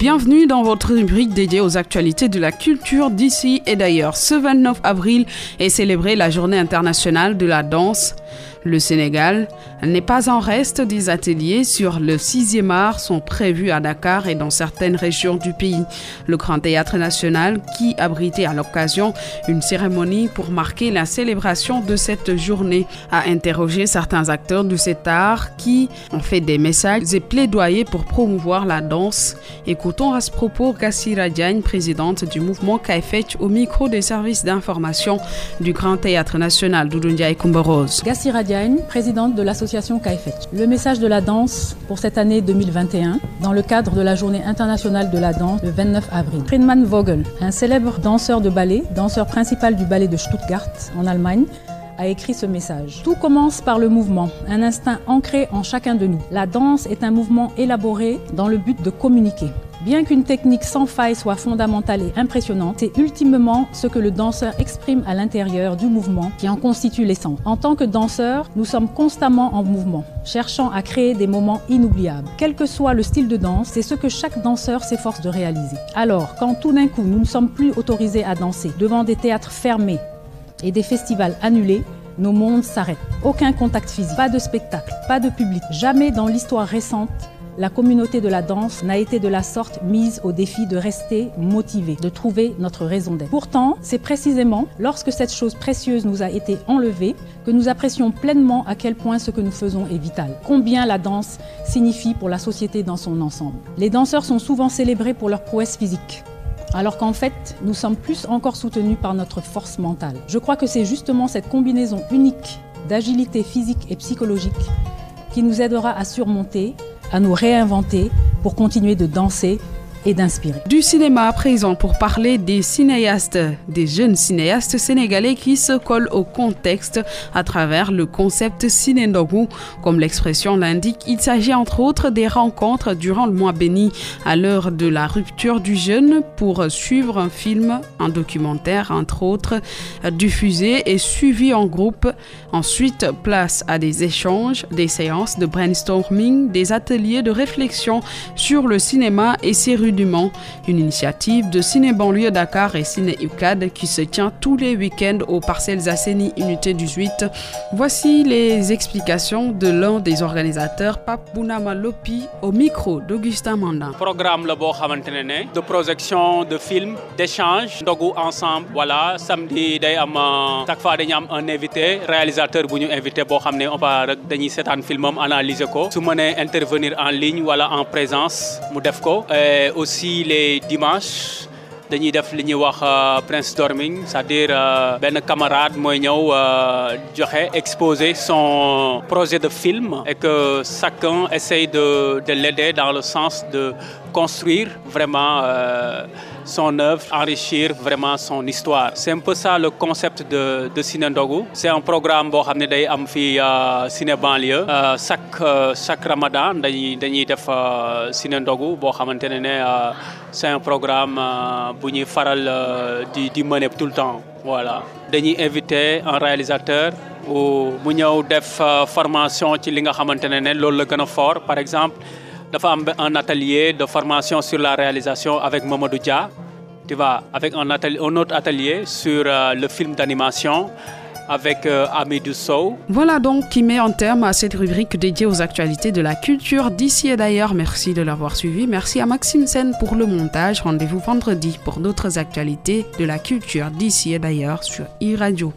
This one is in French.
Bienvenue dans votre rubrique dédiée aux actualités de la culture d'ici et d'ailleurs. Ce 29 avril est célébrée la journée internationale de la danse. Le Sénégal n'est pas en reste. Des ateliers sur le 6e art sont prévus à Dakar et dans certaines régions du pays. Le Grand Théâtre National, qui abritait à l'occasion une cérémonie pour marquer la célébration de cette journée, a interrogé certains acteurs de cet art qui ont fait des messages et plaidoyés pour promouvoir la danse. Écoutons à ce propos Gassira Diagne, présidente du mouvement Kaifech, au micro des services d'information du Grand Théâtre National d'Oudundia et Kumbarose présidente de l'association Kaifet. Le message de la danse pour cette année 2021, dans le cadre de la Journée internationale de la danse le 29 avril. Friedman Vogel, un célèbre danseur de ballet, danseur principal du ballet de Stuttgart en Allemagne, a écrit ce message. Tout commence par le mouvement, un instinct ancré en chacun de nous. La danse est un mouvement élaboré dans le but de communiquer. Bien qu'une technique sans faille soit fondamentale et impressionnante, c'est ultimement ce que le danseur exprime à l'intérieur du mouvement qui en constitue l'essence. En tant que danseur, nous sommes constamment en mouvement, cherchant à créer des moments inoubliables. Quel que soit le style de danse, c'est ce que chaque danseur s'efforce de réaliser. Alors, quand tout d'un coup nous ne sommes plus autorisés à danser devant des théâtres fermés et des festivals annulés, nos mondes s'arrêtent. Aucun contact physique, pas de spectacle, pas de public. Jamais dans l'histoire récente, la communauté de la danse n'a été de la sorte mise au défi de rester motivée, de trouver notre raison d'être. Pourtant, c'est précisément lorsque cette chose précieuse nous a été enlevée que nous apprécions pleinement à quel point ce que nous faisons est vital. Combien la danse signifie pour la société dans son ensemble. Les danseurs sont souvent célébrés pour leur prouesse physique. Alors qu'en fait, nous sommes plus encore soutenus par notre force mentale. Je crois que c'est justement cette combinaison unique d'agilité physique et psychologique qui nous aidera à surmonter à nous réinventer pour continuer de danser et d'inspirer. Du cinéma à présent pour parler des cinéastes, des jeunes cinéastes sénégalais qui se collent au contexte à travers le concept Cinéndogu. Comme l'expression l'indique, il s'agit entre autres des rencontres durant le mois béni à l'heure de la rupture du jeûne pour suivre un film, un documentaire entre autres, diffusé et suivi en groupe. Ensuite, place à des échanges, des séances de brainstorming, des ateliers de réflexion sur le cinéma et ses rudiments. Une initiative de Ciné Banlieue Dakar et Ciné UCAD qui se tient tous les week-ends aux Parcelles Asseni Unité 18. Voici les explications de l'un des organisateurs, Pape Bounama Lopi, au micro d'Augustin Mandan. Programme le de projection de films, d'échanges, ndogu ensemble. Voilà, samedi am chaque fois dañu am un invité réalisateur ñu invité on va analyser ko su mënee intervenir en ligne wala en présence Et aussi les dimanches dañuy def li ñuy wax brainstorming c'est-à-dire benn camarade mooy ñëw joxe exposer son projet de film et que chacun essaye de l'aider dans le sens de construire vraiment euh, son œuvre, enrichir vraiment son histoire. C'est un peu ça le concept de, de Ciné. C'est un programme boo xam ne day am fii Ciné banlieue chaque chaque Ramadan dañuy dañuy def Ciné Ndogu c'est un programme bu ñuy faral di di mener tout le temps voilà. dañuy inviter un réalisateur ou ñëw def formation ci li nga xamante ne ne fort par exemple. Dafa am un atelier de formation sur la réalisation avec Mamadou Dia tu vois avec un autre atelier sur euh, le film d'animation avec euh, Amidou. Voilà donc qui met en terme à cette rubrique dédiée aux actualités de la culture d'ici et d'ailleurs. Merci de l'avoir suivi. Merci à Maxime Sen pour le montage. Rendez-vous vendredi pour d'autres actualités de la culture d'ici et d'ailleurs sur e-radio.